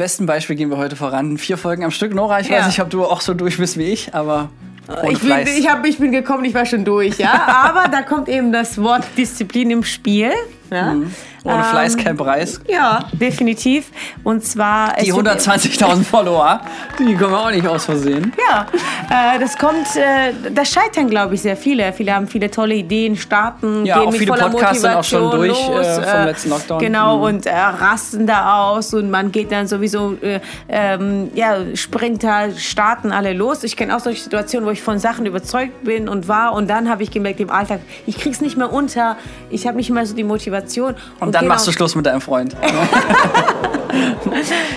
besten Beispiel gehen wir heute voran. Vier Folgen am Stück. Nora, ich Ja. weiß nicht, ob du auch so durch bist wie ich, aber Ich bin, ich, hab, ich bin gekommen, ich war schon durch, ja. Aber da kommt eben das Wort Disziplin im Spiel. Ja, ohne Fleiß Ähm, kein Preis. ja definitiv. Und zwar. es Die wird- 120.000 Follower, die kommen auch nicht aus Versehen. Ja, äh, das kommt, äh, das scheitern, glaube ich, sehr viele. Viele haben viele tolle Ideen, starten, Ja, gehen auch mit viele voller Podcasts sind auch schon Motivation durch, los, äh, vom letzten Lockdown. Genau, Mhm. und äh, rasten da aus und man geht dann sowieso, äh, ähm, ja, Sprinter starten alle los. Ich kenne auch solche Situationen, wo ich von Sachen überzeugt bin und war und dann habe ich gemerkt im Alltag, ich krieg's nicht mehr unter, ich habe nicht mehr so die Motivation. Und dann genau, machst du Schluss mit deinem Freund.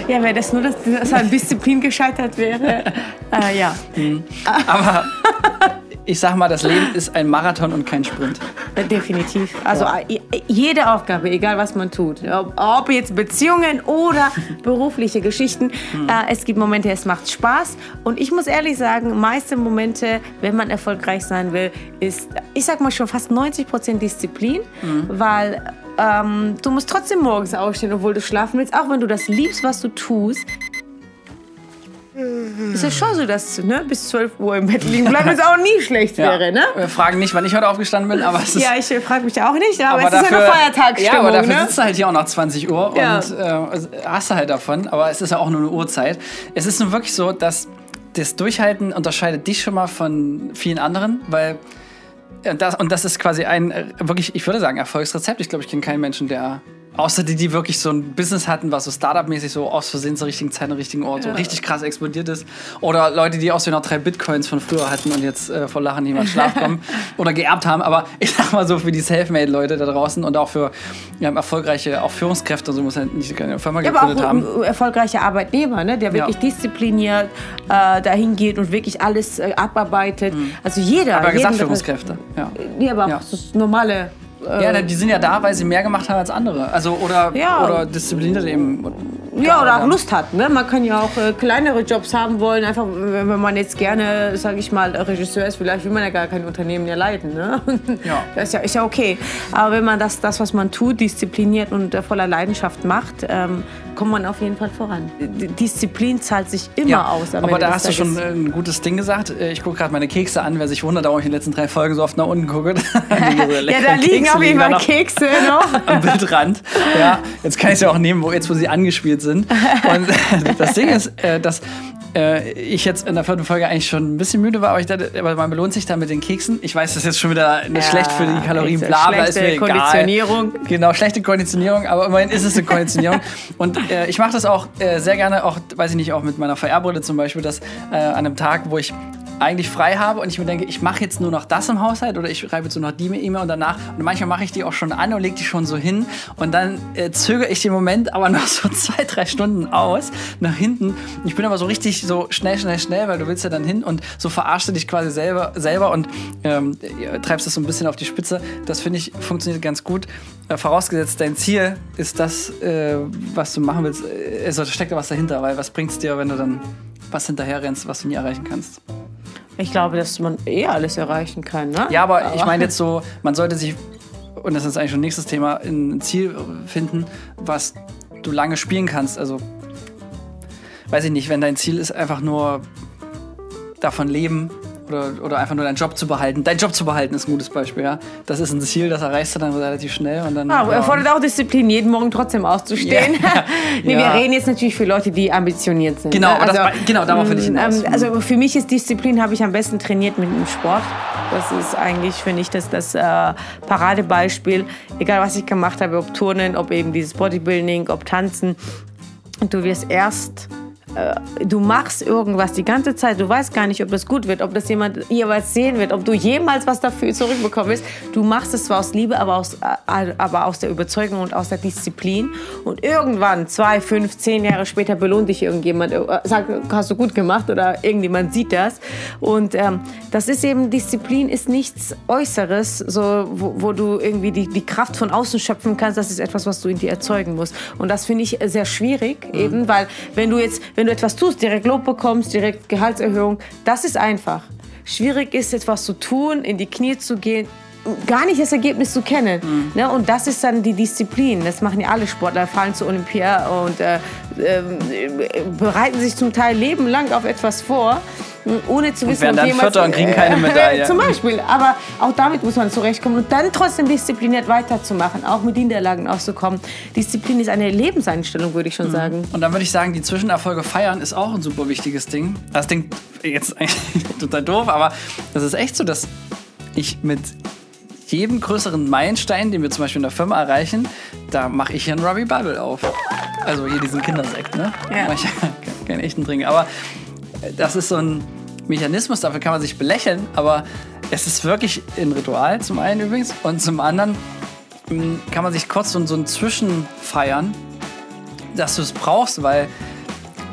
Ja, wäre das nur, dass, dass an Disziplin gescheitert wäre. äh, ja. Aber ich sag mal, das Leben ist ein Marathon und kein Sprint. Definitiv. Also äh, jede Aufgabe, egal was man tut, ob, jetzt Beziehungen oder berufliche Geschichten, äh, es gibt Momente, es macht Spaß. Und ich muss ehrlich sagen, meiste Momente, wenn man erfolgreich sein will, ist, ich sag mal schon fast 90 Prozent Disziplin, weil ähm, du musst trotzdem morgens aufstehen, obwohl du schlafen willst, auch wenn du das liebst, was du tust. Ist ja schon so, dass ne, bis 12 Uhr im Bett liegen bleiben jetzt auch nie schlecht wäre, ne? Wir fragen nicht, wann ich heute aufgestanden bin, aber es ist. Ja, ich frage mich auch nicht, aber, aber es ist ja eine Feiertagsstimmung. Ja, aber dafür ne? sitzt du halt hier auch nach 20 Uhr Ja. und äh, hast du halt davon. Aber es ist ja auch nur eine Uhrzeit. Es ist nun wirklich so, dass das Durchhalten unterscheidet dich schon mal von vielen anderen, weil äh, das, und das ist quasi ein äh, wirklich, ich würde sagen, Erfolgsrezept. Ich glaube, ich kenne keinen Menschen, der Außer die, die wirklich so ein Business hatten, was so Startup-mäßig so aus Versehen zur richtigen Zeit, am richtigen Ort so richtig krass explodiert ist. Oder Leute, die auch so noch drei Bitcoins von früher hatten und jetzt äh, vor Lachen in Schlaf kommen oder geerbt haben. Aber ich sag mal so, für die Selfmade-Leute da draußen und auch für ja, erfolgreiche auch Führungskräfte, und so muss halt nicht keine Firma Ja, aber gegründet auch haben. ein erfolgreicher Arbeitnehmer, ne, der wirklich diszipliniert äh, dahin geht und wirklich alles äh, abarbeitet. Also jeder. Aber gesagt Führungskräfte. Ja. Ja, aber auch Ja. normale. Äh, Ja, die sind ja da, weil sie mehr gemacht haben als andere. Also oder, Ja. oder diszipliniert eben. Ja, oder auch Ja. Lust hat. Ne? Man kann ja auch äh, kleinere Jobs haben wollen. Einfach, wenn man jetzt gerne, sage ich mal, Regisseur ist, vielleicht will man ja gar kein Unternehmen mehr leiten. Ne? Ja. Das ist ja, ist ja okay. Aber wenn man das, das, was man tut, diszipliniert und äh, voller Leidenschaft macht, ähm, kommt man auf jeden Fall voran. D Disziplin zahlt sich immer aus. am aber da hast du schon ein gutes Ding gesagt. Äh, Ich gucke gerade meine Kekse an. Wer sich wundert, warum ich in den letzten drei Folgen so oft nach unten gucke. Ja, da liegen auf jeden Fall Kekse noch. am Bildrand. Ja, jetzt kann ich sie auch nehmen, wo jetzt wo sie angespielt sind. Und das Ding ist, äh, dass äh, ich jetzt in der vierten Folge eigentlich schon ein bisschen müde war, aber ich dachte, aber man belohnt sich da mit den Keksen. Ich weiß, das ist jetzt schon wieder eine schlecht für die Kalorien, bla, bla, ist schlechte mir egal. Konditionierung. Genau, schlechte Konditionierung, aber immerhin ist es eine Konditionierung. Und äh, ich mache das auch äh, sehr gerne, auch, weiß ich nicht, auch mit meiner VR-Brille zum Beispiel, dass äh, an einem Tag, wo ich eigentlich frei habe und ich mir denke, ich mache jetzt nur noch das im Haushalt oder ich schreibe jetzt nur noch die E-Mail und danach und manchmal mache ich die auch schon an und lege die schon so hin und dann äh, zögere ich den Moment aber noch so zwei, drei Stunden aus nach hinten. Ich bin aber so richtig so schnell, schnell, schnell, weil du willst ja dann hin und so verarschst du dich quasi selber, selber und ähm, treibst es so ein bisschen auf die Spitze. Das finde ich funktioniert ganz gut. Äh, vorausgesetzt, dein Ziel ist das, äh, was du machen willst. Äh, Also da steckt da was dahinter, weil was bringt es dir, wenn du dann was hinterher rennst, was du nie erreichen kannst? Ich glaube, dass man eh alles erreichen kann. Ne? Ja, aber ich meine jetzt so, man sollte sich, und das ist eigentlich schon nächstes Thema, ein Ziel finden, was du lange spielen kannst. Also, weiß ich nicht, wenn dein Ziel ist einfach nur davon leben oder, oder einfach nur deinen Job zu behalten. Dein Job zu behalten ist ein gutes Beispiel, ja. Das ist ein Ziel, das erreichst du dann relativ schnell und dann. Ja, ja. erfordert auch Disziplin, jeden Morgen trotzdem auszustehen. Ja. nee. Wir reden jetzt natürlich für Leute, die ambitioniert sind. Genau, ne? aber das- genau, darauf will ich hinaus. ähm, Also für mich ist Disziplin, habe ich am besten trainiert mit dem Sport. Das ist eigentlich, finde ich, das, das äh, Paradebeispiel. Egal, was ich gemacht habe, ob Turnen, ob eben dieses Bodybuilding, ob Tanzen. Und du wirst erst äh, du machst irgendwas die ganze Zeit, du weißt gar nicht, ob das gut wird, ob das jemand jeweils sehen wird, ob du jemals was dafür zurückbekommst. Du machst es zwar aus Liebe, aber aus, äh, aber aus der Überzeugung und aus der Disziplin. Und irgendwann, zwei, fünf, zehn Jahre später, belohnt dich irgendjemand, äh, sagt, hast du gut gemacht oder irgendjemand sieht das. Und ähm, das ist eben, Disziplin ist nichts Äußeres, so, wo, wo du irgendwie die, die Kraft von außen schöpfen kannst. Das ist etwas, was du in dir erzeugen musst. Und das finde ich sehr schwierig, eben, weil wenn du jetzt, wenn du etwas tust, direkt Lob bekommst, direkt Gehaltserhöhung, das ist einfach. Schwierig ist, etwas zu tun, in die Knie zu gehen, gar nicht das Ergebnis zu kennen. Mhm. Ne? Und das ist dann die Disziplin. Das machen ja alle Sportler, fallen zur Olympia und äh, äh, bereiten sich zum Teil lebenlang auf etwas vor ohne zu wissen, und werden dann Vierter und kriegen keine Medaille. Zum Beispiel. Aber auch damit muss man zurechtkommen und dann trotzdem diszipliniert weiterzumachen, auch mit Niederlagen auszukommen. Disziplin ist eine Lebenseinstellung, würde ich schon mhm. sagen. Und dann würde ich sagen, die Zwischenerfolge feiern ist auch ein super wichtiges Ding. Das Ding jetzt eigentlich total doof, aber das ist echt so, dass ich mit jedem größeren Meilenstein, den wir zum Beispiel in der Firma erreichen, da mache ich hier einen Robbie Bubble auf. Also hier diesen Kindersekt, ne? Ja. Mach ich keinen echten Trinken. Aber das ist so ein Mechanismus, dafür kann man sich belächeln, aber es ist wirklich ein Ritual, zum einen übrigens. Und zum anderen hm, kann man sich kurz so, so ein Zwischenfeiern, dass du es brauchst, weil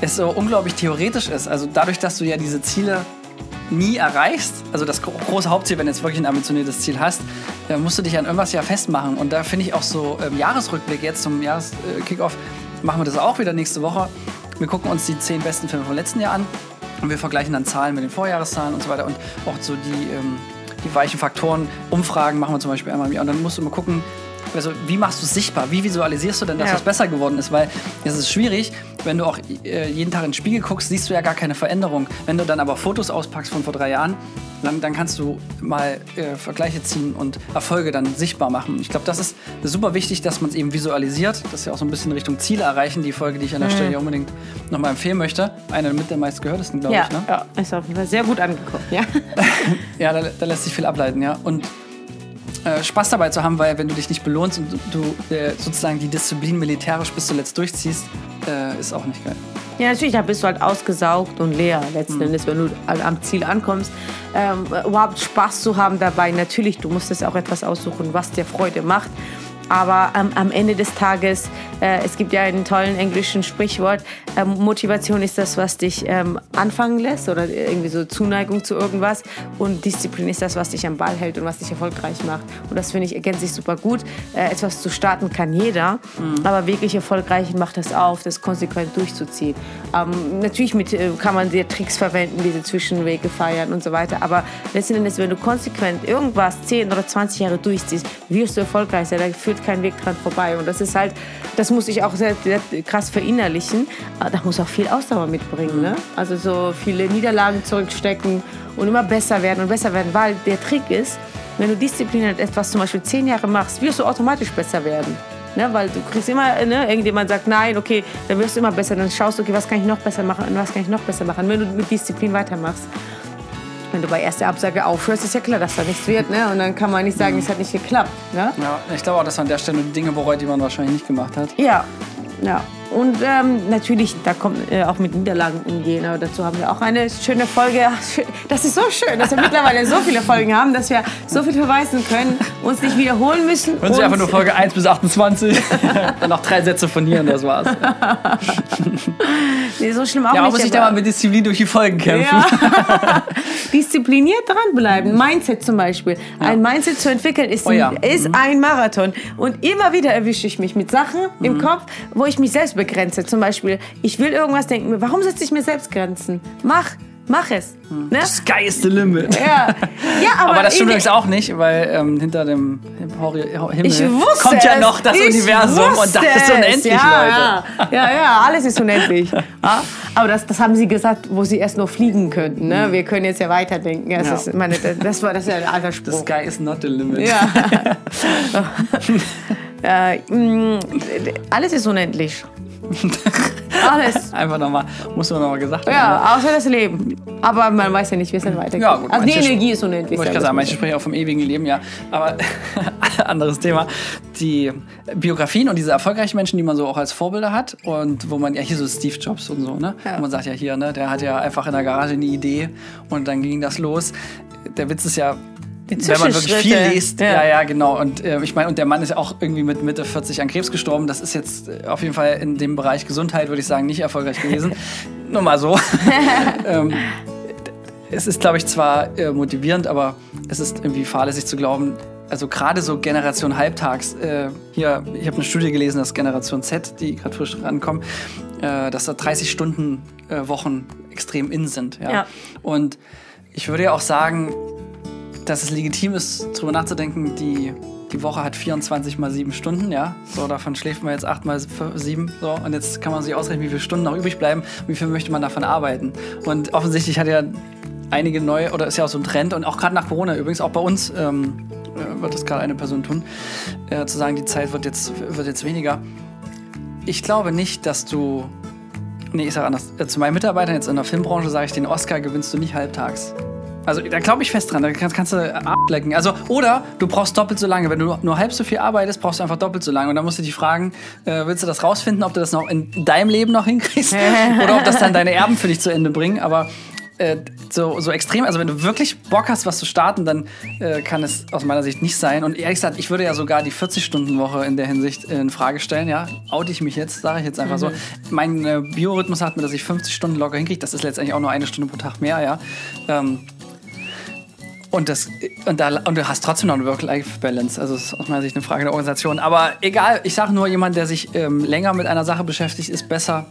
es so unglaublich theoretisch ist. Also dadurch, dass du ja diese Ziele nie erreichst, also das große Hauptziel, wenn du jetzt wirklich ein ambitioniertes Ziel hast, äh, musst du dich an irgendwas ja festmachen. Und da finde ich auch so im Jahresrückblick jetzt zum Jahreskickoff, machen wir das auch wieder nächste Woche. Wir gucken uns die zehn besten Filme vom letzten Jahr an und wir vergleichen dann Zahlen mit den Vorjahreszahlen und so weiter und auch so die, ähm, die weichen Faktoren. Umfragen machen wir zum Beispiel einmal im Jahr und dann musst du mal gucken, also wie machst du es sichtbar? Wie visualisierst du denn, dass ja. das besser geworden ist? Weil es ist schwierig, wenn du auch äh, jeden Tag in den Spiegel guckst, siehst du ja gar keine Veränderung. Wenn du dann aber Fotos auspackst von vor drei Jahren, dann, dann kannst du mal äh, Vergleiche ziehen und Erfolge dann sichtbar machen. Ich glaube, das ist super wichtig, dass man es eben visualisiert. Das ist ja auch so ein bisschen Richtung Ziele erreichen, die Folge, die ich an der mhm. Stelle unbedingt nochmal empfehlen möchte. Eine mit der meistgehörtesten, glaube ja, ich. Ne? Ja, ist auf jeden Fall sehr gut angekommen. Ja, ja da, da lässt sich viel ableiten, ja. Und äh, Spaß dabei zu haben, weil wenn du dich nicht belohnst und du äh, sozusagen die Disziplin militärisch bis zuletzt durchziehst, äh, ist auch nicht geil. Ja, natürlich, da bist du halt ausgesaugt und leer letzten mhm. Endes, wenn du am Ziel ankommst. Ähm, überhaupt Spaß zu haben dabei, natürlich, du musst es auch etwas aussuchen, was dir Freude macht. Aber ähm, am Ende des Tages, äh, es gibt ja einen tollen englischen Sprichwort, äh, Motivation ist das, was dich ähm, anfangen lässt oder irgendwie so Zuneigung zu irgendwas. Und Disziplin ist das, was dich am Ball hält und was dich erfolgreich macht. Und das finde ich ergänzt sich super gut. Äh, etwas zu starten kann jeder, mhm. aber wirklich erfolgreich macht das auf, das konsequent durchzuziehen. Ähm, natürlich mit, äh, kann man sehr Tricks verwenden, diese Zwischenwege feiern und so weiter. Aber letzten Endes, wenn du konsequent irgendwas 10 oder 20 Jahre durchziehst, wirst du erfolgreich sein. Da führt kein Weg dran vorbei. Und das ist halt, das muss ich auch sehr, sehr krass verinnerlichen. Aber da muss auch viel Ausdauer mitbringen. Ne? Also so viele Niederlagen zurückstecken und immer besser werden und besser werden. Weil der Trick ist, wenn du diszipliniert etwas zum Beispiel zehn Jahre machst, wirst du automatisch besser werden. Ne, weil du kriegst immer, ne, irgendjemand sagt nein, okay, dann wirst du immer besser. Dann schaust du, okay, was kann ich noch besser machen und was kann ich noch besser machen, wenn du mit Disziplin weitermachst. Wenn du bei erster Absage aufhörst, ist ja klar, dass da nichts wird. Ne? Und dann kann man nicht sagen, es hat nicht geklappt. Ne? Ja, ich glaube auch, dass an der Stelle Dinge bereut, die man wahrscheinlich nicht gemacht hat. Ja, ja. Und ähm, natürlich, da kommt äh, auch mit Niederlagen umgehen. Aber dazu haben wir auch eine schöne Folge. Das ist so schön, dass wir mittlerweile so viele Folgen haben, dass wir so viel verweisen können, uns nicht wiederholen müssen. Hören Sie einfach nur Folge 1 bis 28. Dann noch drei Sätze von hier und das war's. nee, so schlimm auch ja, nicht. Ja, muss ich da mal mit Disziplin durch die Folgen kämpfen. Ja. Diszipliniert dranbleiben. Mindset zum Beispiel. Ja. Ein Mindset zu entwickeln ist, oh ja. ist mhm. ein Marathon. Und immer wieder erwische ich mich mit Sachen mhm. im Kopf, wo ich mich selbst begrenze. Zum Beispiel, ich will irgendwas denken. Warum setze ich mir selbst Grenzen? Mach. Mach es. Hm. Ne? Sky is the limit. Ja, ja aber, aber das stimmt übrigens auch nicht, weil ähm, hinter dem Himmel kommt ja noch das Universum und das ist unendlich, ja, Leute. Ja, ja, alles ist unendlich. ja, aber das, das haben sie gesagt, wo sie erst nur fliegen könnten. Ne? Hm. Wir können jetzt ja weiterdenken. Das, ja. Ist, meine, das, war das ist ja ein alter Spruch. The sky is not the limit. Ja. äh, mh, alles ist unendlich. Alles. Einfach nochmal, muss man nochmal gesagt haben. Ja, außer das Leben. Aber man weiß ja nicht, wie es dann weitergeht. Ja, gut, also die Energie ist unendlich. Wollte ich gerade sagen, manche sprechen auch vom ewigen Leben, ja. Aber anderes Thema. Die Biografien und diese erfolgreichen Menschen, die man so auch als Vorbilder hat und wo man ja hier so Steve Jobs und so, ne? Ja. Und man sagt ja hier, ne, der hat ja einfach in der Garage eine Idee und dann ging das los. Der Witz ist ja, wenn man wirklich viel liest. Ja, ja, ja genau. Und äh, ich meine, und der Mann ist ja auch irgendwie mit Mitte 40 an Krebs gestorben. Das ist jetzt äh, auf jeden Fall in dem Bereich Gesundheit, würde ich sagen, nicht erfolgreich gewesen. Nur mal so. ähm, es ist, glaube ich, zwar äh, motivierend, aber es ist irgendwie fahrlässig zu glauben, also gerade so Generation Halbtags, äh, hier, ich habe eine Studie gelesen, dass Generation Z, die gerade frisch rankommen, äh, dass da 30 Stunden äh, Wochen extrem in sind. Ja? ja. Und ich würde ja auch sagen, dass es legitim ist, darüber nachzudenken, die, die Woche hat 24 mal 7 Stunden, ja. So, davon schläft man jetzt 8 mal 7. So, und jetzt kann man sich ausrechnen, wie viele Stunden noch übrig bleiben und wie viel möchte man davon arbeiten. Und offensichtlich hat ja einige neue, oder ist ja auch so ein Trend, und auch gerade nach Corona übrigens, auch bei uns ähm, äh, wird das gerade eine Person tun, äh, zu sagen, die Zeit wird jetzt, wird jetzt weniger. Ich glaube nicht, dass du. Nee, ich sage anders. Äh, zu meinen Mitarbeitern jetzt in der Filmbranche sage ich, den Oscar gewinnst du nicht halbtags. Also da glaube ich fest dran, da kannst, kannst du ablecken. Also, oder du brauchst doppelt so lange. Wenn du nur halb so viel arbeitest, brauchst du einfach doppelt so lange. Und dann musst du dich fragen, äh, willst du das rausfinden, ob du das noch in deinem Leben noch hinkriegst? oder ob das dann deine Erben für dich zu Ende bringen. Aber äh, so, so extrem, also wenn du wirklich Bock hast, was zu starten, dann äh, kann es aus meiner Sicht nicht sein. Und ehrlich gesagt, ich würde ja sogar die 40-Stunden-Woche in der Hinsicht in Frage stellen. Ja, oute ich mich jetzt, sage ich jetzt einfach mhm. so. Mein äh, Biorhythmus sagt mir, dass ich 50 Stunden locker hinkriege. Das ist letztendlich auch nur eine Stunde pro Tag mehr, ja. Ähm, und, das, und, da, und du hast trotzdem noch eine Work-Life-Balance. Also das ist aus meiner Sicht eine Frage der Organisation. Aber egal, ich sage nur, jemand, der sich ähm, länger mit einer Sache beschäftigt, ist besser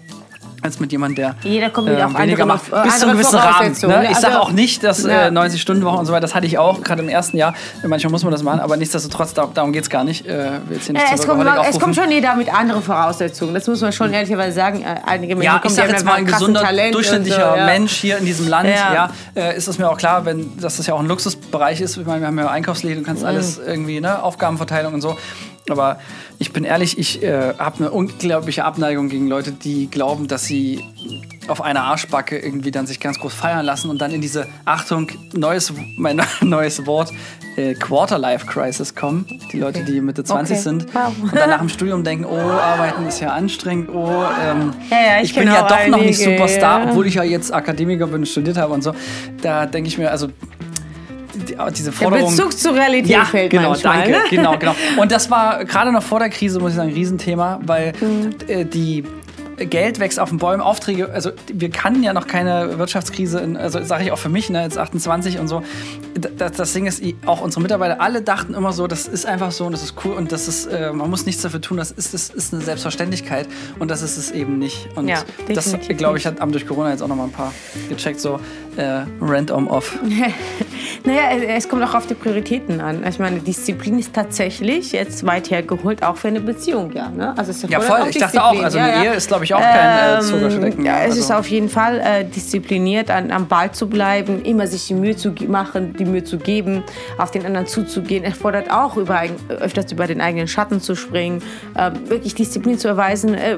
als mit jemandem, der Jeder kommt äh, weniger macht, bis zu einem gewissen Rahmen. Ne? Ich sage also, auch nicht, dass ja. äh, 90-Stunden-Woche und so weiter, das hatte ich auch, gerade im ersten Jahr. Manchmal muss man das machen, aber nichtsdestotrotz, darum geht es gar nicht. Äh, nicht ja, es, kommt, es kommt schon jeder mit anderen Voraussetzungen. Das muss man schon ehrlicherweise sagen. Äh, einige Menschen ja, ich sage jetzt mal, ein gesunder, Talent durchschnittlicher so, ja. Mensch hier in diesem Land, ja. ja ist es mir auch klar, wenn, dass das ja auch ein Luxusbereich ist. Ich meine, wir haben ja Einkaufsläden, du kannst mhm. alles irgendwie, ne, Aufgabenverteilung und so. Aber ich bin ehrlich, ich äh, habe eine unglaubliche Abneigung gegen Leute, die glauben, dass sie auf einer Arschbacke irgendwie dann sich ganz groß feiern lassen und dann in diese, Achtung, neues, mein neues Wort, äh, Quarter-Life-Crisis kommen. Die Leute, die Mitte 20 okay. sind wow. und dann nach dem Studium denken, oh, arbeiten ist ja anstrengend, oh, ähm, ja, ja, ich, ich bin ja doch einige, noch nicht Superstar, obwohl ich ja jetzt Akademiker bin, studiert habe und so. Da denke ich mir, also diese Forderung. Der Bezug zur Realität ja, fällt genau, manchmal, danke, ne? genau, genau. Und das war gerade noch vor der Krise, muss ich sagen, ein Riesenthema, weil mhm. äh, die Geld wächst auf den Bäumen, Aufträge, also wir kannten ja noch keine Wirtschaftskrise, in, also sage ich auch für mich, ne, jetzt 28 und so. Das, das, Ding ist, auch unsere Mitarbeiter, alle dachten immer so, das ist einfach so und das ist cool und das ist, äh, man muss nichts dafür tun, das ist, das ist eine Selbstverständlichkeit und das ist es eben nicht. Und ja, das, glaube ich, hat durch Corona jetzt auch noch mal ein paar gecheckt, so äh, random off. naja, es kommt auch auf die Prioritäten an. Ich meine, Disziplin ist tatsächlich jetzt weit hergeholt, auch für eine Beziehung, ja. Ne? Also es ja, voll. Ich dachte auch, also eine ja, Ehe ist, glaube ich, auch kein äh, Zuckerschlecken. Ja, es also. ist auf jeden Fall äh, diszipliniert, an, am Ball zu bleiben, immer sich die Mühe zu machen, die Mühe zu geben, auf den anderen zuzugehen. Er fordert auch über, öfters über den eigenen Schatten zu springen, äh, wirklich Disziplin zu erweisen, äh,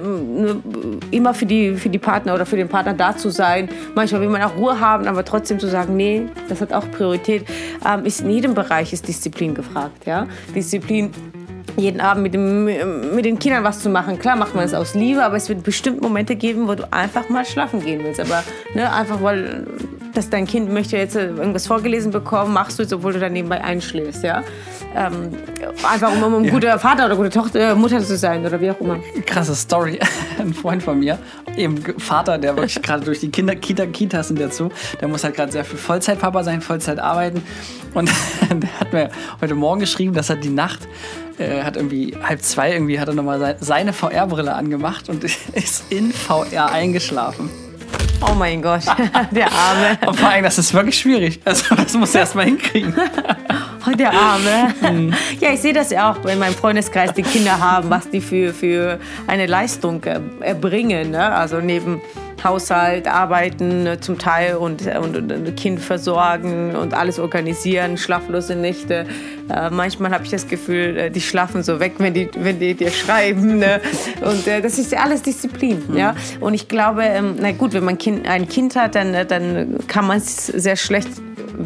immer für die, für die Partner oder für den Partner da zu sein. Manchmal will man auch Ruhe haben, aber trotzdem zu sagen, nee, das hat auch Priorität. Ähm, ist in jedem Bereich ist Disziplin gefragt. Ja? Disziplin jeden Abend mit, dem, mit den Kindern was zu machen. Klar macht man es aus Liebe, aber es wird bestimmt Momente geben, wo du einfach mal schlafen gehen willst. Aber ne, einfach weil dass dein Kind möchte jetzt irgendwas vorgelesen bekommen, machst du es, obwohl du dann nebenbei einschläfst. Ja? Ähm, einfach um, um ein ja. guter Vater oder gute Tochter, Mutter zu sein oder wie auch immer. Krasse Story. Ein Freund von mir, eben Vater, der wirklich gerade durch die Kinder, Kita, Kitas sind dazu, der muss halt gerade sehr viel Vollzeitpapa sein, Vollzeit arbeiten. Und der hat mir heute Morgen geschrieben, dass er die Nacht äh, hat irgendwie halb zwei irgendwie hat er nochmal seine VR-Brille angemacht und ist in VR eingeschlafen. Oh mein Gott, der Arme. Und vor allem, das ist wirklich schwierig. Also, das muss er erst mal hinkriegen. Der Arme. Mhm. Ja, ich sehe das ja auch in meinem Freundeskreis, die Kinder haben, was die für, für eine Leistung äh, erbringen. Ne? Also neben Haushalt, arbeiten äh, zum Teil und, äh, und, und Kind versorgen und alles organisieren, schlaflose Nächte. Äh, manchmal habe ich das Gefühl, äh, die schlafen so weg, wenn die, wenn die dir schreiben. Ne? Und äh, das ist ja alles Disziplin. Mhm. Ja? Und ich glaube, ähm, na gut, wenn man kind, ein Kind hat, dann, dann kann man es sehr schlecht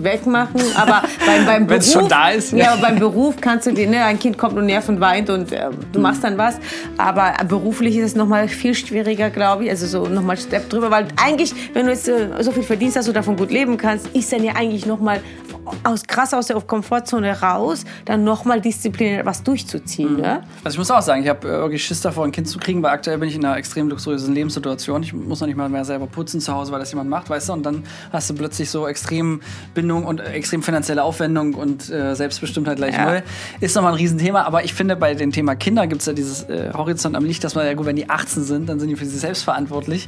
wegmachen, aber beim, beim Beruf, schon da ist. Ja, beim Beruf kannst du dir, ne, ein Kind kommt und nervt und weint und äh, du machst dann was, aber beruflich ist es noch mal viel schwieriger, glaube ich, also so noch mal Step drüber, weil eigentlich, wenn du jetzt äh, so viel verdienst, dass du davon gut leben kannst, ist dann ja eigentlich noch mal aus, krass aus der Komfortzone raus, dann nochmal diszipliniert was durchzuziehen. Mhm. Ne? Also ich muss auch sagen, ich habe äh, wirklich Schiss davor, ein Kind zu kriegen, weil aktuell bin ich in einer extrem luxuriösen Lebenssituation. Ich muss noch nicht mal mehr selber putzen zu Hause, weil das jemand macht, weißt du? Und dann hast du plötzlich so extrem Bindung und extrem finanzielle Aufwendung und äh, Selbstbestimmtheit gleich ja. null. Ist nochmal ein Riesenthema, aber ich finde, bei dem Thema Kinder gibt es ja dieses äh, Horizont am Licht, dass man ja gut, wenn die 18 sind, dann sind die für sich selbst verantwortlich.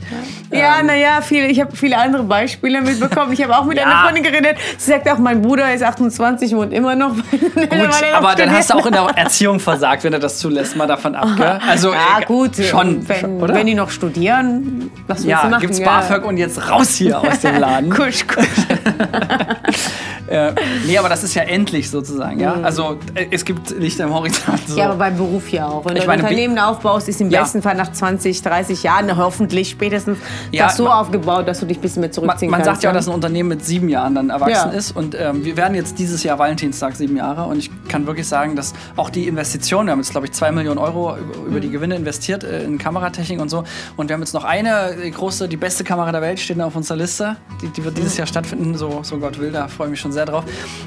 Ja, ähm, naja, viel, ich habe viele andere Beispiele mitbekommen. Ich habe auch mit ja. einer Freundin geredet. Sie sagt auch, mein Bruder ist 28 und immer noch. Gut, aber dann hast du auch in der Erziehung versagt, wenn er das zulässt, mal davon ab. Gell? Also, ja, gut, Schon, wenn, oder? wenn die noch studieren, was willst du ja, machen? gibt's Ja. BAföG und jetzt raus hier aus dem Laden. Kusch, kusch. Äh, nee, aber das ist ja endlich sozusagen, ja. Also äh, es gibt Lichter im Horizont. So. Mhm. Ja, aber beim Beruf ja auch. Wenn Ich du ein Unternehmen aufbaust, ist im Ja. besten Fall nach 20, 30 Jahren hoffentlich spätestens Ja, das so man- aufgebaut, dass du dich ein bisschen mehr man, zurückziehen man sagt kannst. ja auch, dass ein Unternehmen mit sieben Jahren dann erwachsen Ja. ist. Und ähm, wir werden jetzt dieses Jahr Valentinstag sieben Jahre. Und ich kann wirklich sagen, dass auch die Investitionen, wir haben jetzt, glaube ich, zwei Millionen Euro über, über die Gewinne investiert äh, in Kameratechnik und so. Und wir haben jetzt noch eine äh, große, die beste Kamera der Welt steht auf unserer Liste. Die, die wird dieses Jahr stattfinden, so, so Gott will, da freue ich mich schon sehr drauf.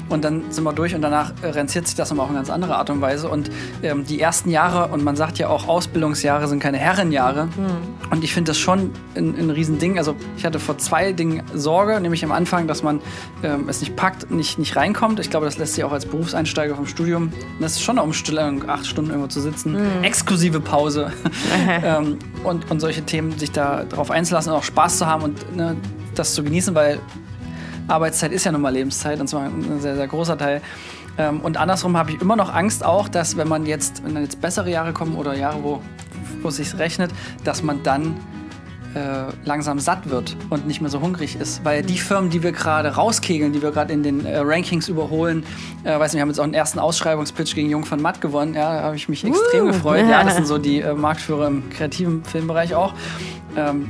Und dann sind wir durch und danach äh, rentiert sich das nochmal auf eine ganz andere Art und Weise. Und ähm, die ersten Jahre, und man sagt ja auch, Ausbildungsjahre sind keine Herrenjahre. Und ich finde das schon ein, ein Riesending. Also ich hatte vor zwei Dingen Sorge, nämlich am Anfang, dass man ähm, es nicht packt, nicht, nicht reinkommt. Ich glaube, das lässt sich auch als Berufseinsteiger vom Studium. Das ist schon eine Umstellung, acht Stunden irgendwo zu sitzen, exklusive Pause ähm, und, und solche Themen, sich da drauf einzulassen und auch Spaß zu haben und ne, das zu genießen, weil Arbeitszeit ist ja nun mal Lebenszeit und zwar ein sehr, sehr großer Teil. Ähm, und andersrum habe ich immer noch Angst auch, dass wenn man jetzt, wenn dann jetzt bessere Jahre kommen oder Jahre, wo, wo es sich rechnet, dass man dann äh, langsam satt wird und nicht mehr so hungrig ist. Weil die Firmen, die wir gerade rauskegeln, die wir gerade in den äh, Rankings überholen, äh, weiß nicht, wir haben jetzt auch einen ersten Ausschreibungspitch gegen Jung von Matt gewonnen, ja, da habe ich mich extrem gefreut. Ja, das sind so die äh, Marktführer im kreativen Filmbereich auch. Ähm,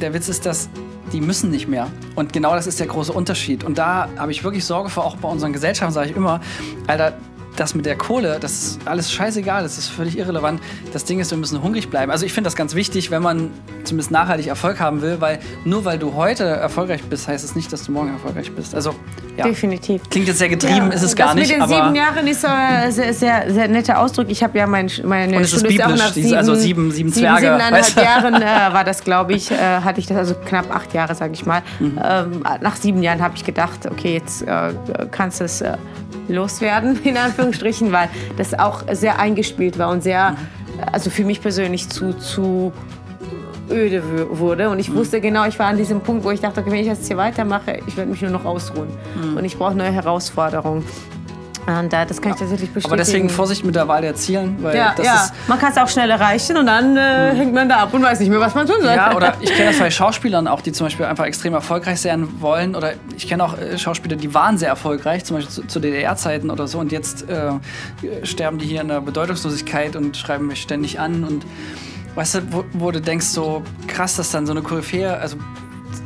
der Witz ist, dass die müssen nicht mehr. Und genau das ist der große Unterschied. Und da habe ich wirklich Sorge vor, auch bei unseren Gesellschaften sage ich immer, Alter, das mit der Kohle, das ist alles scheißegal, das ist völlig irrelevant. Das Ding ist, wir müssen hungrig bleiben. Also ich finde das ganz wichtig, wenn man zumindest nachhaltig Erfolg haben will, weil nur weil du heute erfolgreich bist, heißt es nicht, dass du morgen erfolgreich bist. Also ja, Definitiv. klingt jetzt sehr getrieben, ist es gar das nicht, mit den sieben Jahren ist äh, sehr, sehr, sehr netter Ausdruck. Ich habe ja mein, meine Und es ist Schule auch biblisch, nach diese- also sieben- sieben Zwerge, siebeneinhalb? Jahren äh, war das, glaube ich, äh, hatte ich das, also knapp acht Jahre, sage ich mal. Mhm. Ähm, nach sieben Jahren habe ich gedacht, okay, jetzt äh, kannst du es äh, loswerden, in Anführungsstrichen, weil das auch sehr eingespielt war und sehr, Mhm. also für mich persönlich zu, zu öde wurde. Und ich wusste genau, ich war an diesem Punkt, wo ich dachte, okay, wenn ich jetzt hier weitermache, ich werde mich nur noch ausruhen. Mhm. Und ich brauche neue Herausforderungen. Und äh, das kann ich tatsächlich bestätigen. aber deswegen Vorsicht mit der Wahl der Zielen, weil ja, das ja. ist man kann es auch schnell erreichen und dann äh, hängt man da ab und weiß nicht mehr, was man tun soll. Ja, oder ich kenne das bei Schauspielern auch, die zum Beispiel einfach extrem erfolgreich sein wollen. Oder ich kenne auch äh, Schauspieler, die waren sehr erfolgreich, zum Beispiel zu, zu DDR-Zeiten oder so. Und jetzt äh, sterben die hier in der Bedeutungslosigkeit und schreiben mich ständig an. Und weißt du, wo, wo du denkst, so krass, dass dann so eine Koryphäe, also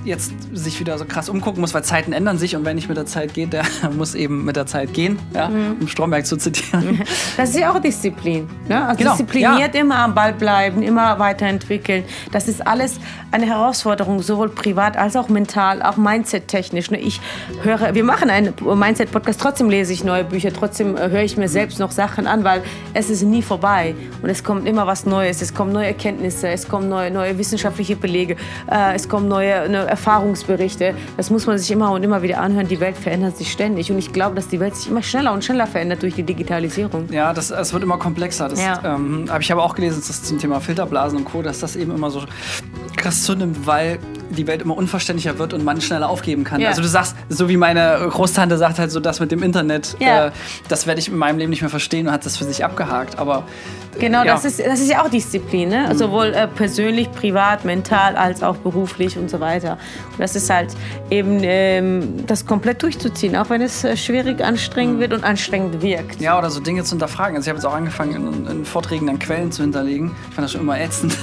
jetzt sich wieder so krass umgucken muss, weil Zeiten ändern sich und wer nicht mit der Zeit geht, der muss eben mit der Zeit gehen, ja, um Stromberg zu zitieren. Das ist ja auch Disziplin. Ne? Also Genau, diszipliniert immer am Ball bleiben, immer weiterentwickeln. Das ist alles eine Herausforderung, sowohl privat als auch mental, auch mindset-technisch. Ne? Ich höre, wir machen einen Mindset-Podcast, trotzdem lese ich neue Bücher, trotzdem äh, höre ich mir selbst noch Sachen an, weil es ist nie vorbei. Und es kommt immer was Neues, es kommen neue Erkenntnisse, es kommen neue, neue wissenschaftliche Belege, äh, es kommen neue, neue Erfahrungsberichte. Das muss man sich immer und immer wieder anhören. Die Welt verändert sich ständig. Und ich glaube, dass die Welt sich immer schneller und schneller verändert durch die Digitalisierung. Ja, das, es wird immer komplexer. Das, Ja. ähm, aber ich habe auch gelesen, dass das zum Thema Filterblasen und Co., dass das eben immer so krass zunimmt, weil die Welt immer unverständlicher wird und man schneller aufgeben kann. Ja. Also du sagst, so wie meine Großtante sagt halt so, das mit dem Internet, Ja. äh, das werde ich in meinem Leben nicht mehr verstehen und hat das für sich abgehakt. Aber Genau, ja. das, ist, das ist ja auch Disziplin, ne? sowohl äh, persönlich, privat, mental als auch beruflich und so weiter. Und das ist halt eben ähm, das komplett durchzuziehen, auch wenn es äh, schwierig, anstrengend wird und anstrengend wirkt. Ja, oder so Dinge zu hinterfragen. Also ich habe jetzt auch angefangen, in, in Vorträgen dann Quellen zu hinterlegen. Ich fand das schon immer ätzend.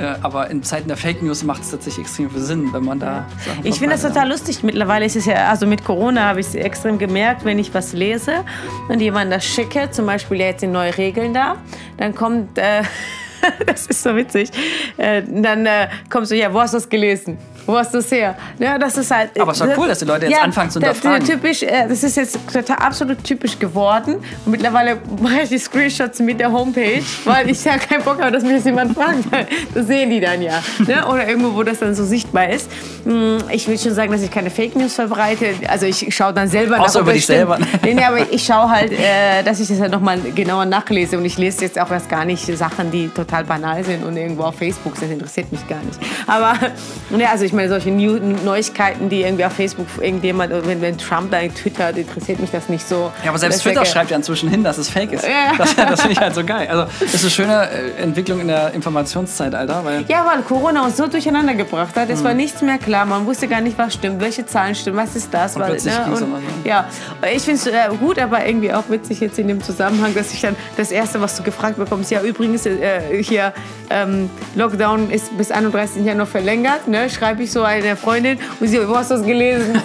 Äh, Aber in Zeiten der Fake News macht es tatsächlich extrem viel Sinn, wenn man da Sachen Ich finde das total lustig. Mittlerweile ist es ja, also mit Corona habe ich es extrem gemerkt, wenn ich was lese und jemand das schicke, zum Beispiel ja jetzt sind neue Regeln da, dann kommt, äh, das ist so witzig, äh, dann äh, kommt so, ja, wo hast du das gelesen? Wo hast du es her? Ja, das ist halt. Aber es war cool, dass die Leute jetzt anfangen zu hinterfragen. Typisch, äh, das ist jetzt total absolut typisch geworden. Und mittlerweile mache ich die Screenshots mit der Homepage, weil ich ja keinen Bock habe, dass mir das jemand fragt. Das sehen die dann ja. Ne? Oder irgendwo, wo das dann so sichtbar ist. Hm, Ich will schon sagen, dass ich keine Fake News verbreite. Also ich schaue dann selber nach. Außer über dich selber. Nee, nee, aber ich schaue halt, äh, dass ich das halt nochmal genauer nachlese. Und ich lese jetzt auch erst gar nicht Sachen, die total banal sind und irgendwo auf Facebook sind. Das interessiert mich gar nicht. Aber ne, also ich meine, solche New Neuigkeiten, die irgendwie auf Facebook irgendjemand, wenn, wenn Trump da twittert, interessiert mich das nicht so. Ja, aber selbst Twitter schreibt ja inzwischen hin, dass es fake ist. Ja. Das, das finde ich halt so geil. Also, das ist eine schöne äh, Entwicklung in der Informationszeitalter. Weil ja, weil Corona uns so durcheinander gebracht hat. Es mhm. war nichts mehr klar. Man wusste gar nicht, was stimmt, welche Zahlen stimmen, was ist das. Und weil, ne? und, ja, ich finde es äh, gut, aber irgendwie auch witzig jetzt in dem Zusammenhang, dass ich dann das Erste, was du gefragt bekommst, ja, übrigens äh, hier ähm, Lockdown ist bis 31. Januar verlängert. Ne? Schreibe ich so einer Freundin und sie, wo hast du das gelesen?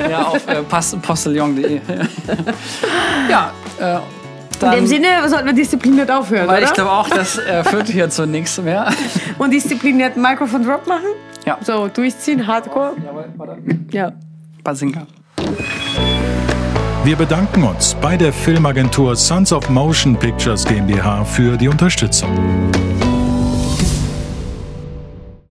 ja, auf äh, postillon.de. ja, äh, dann, In dem Sinne sollten wir diszipliniert aufhören, weil oder? ich glaube auch, das äh, führt hier zu nichts mehr. Und diszipliniert Microphone Drop machen? Ja. So, durchziehen, Hardcore. Jawohl, warte. Ja. Basinga. Wir bedanken uns bei der Filmagentur Sons of Motion Pictures GmbH für die Unterstützung.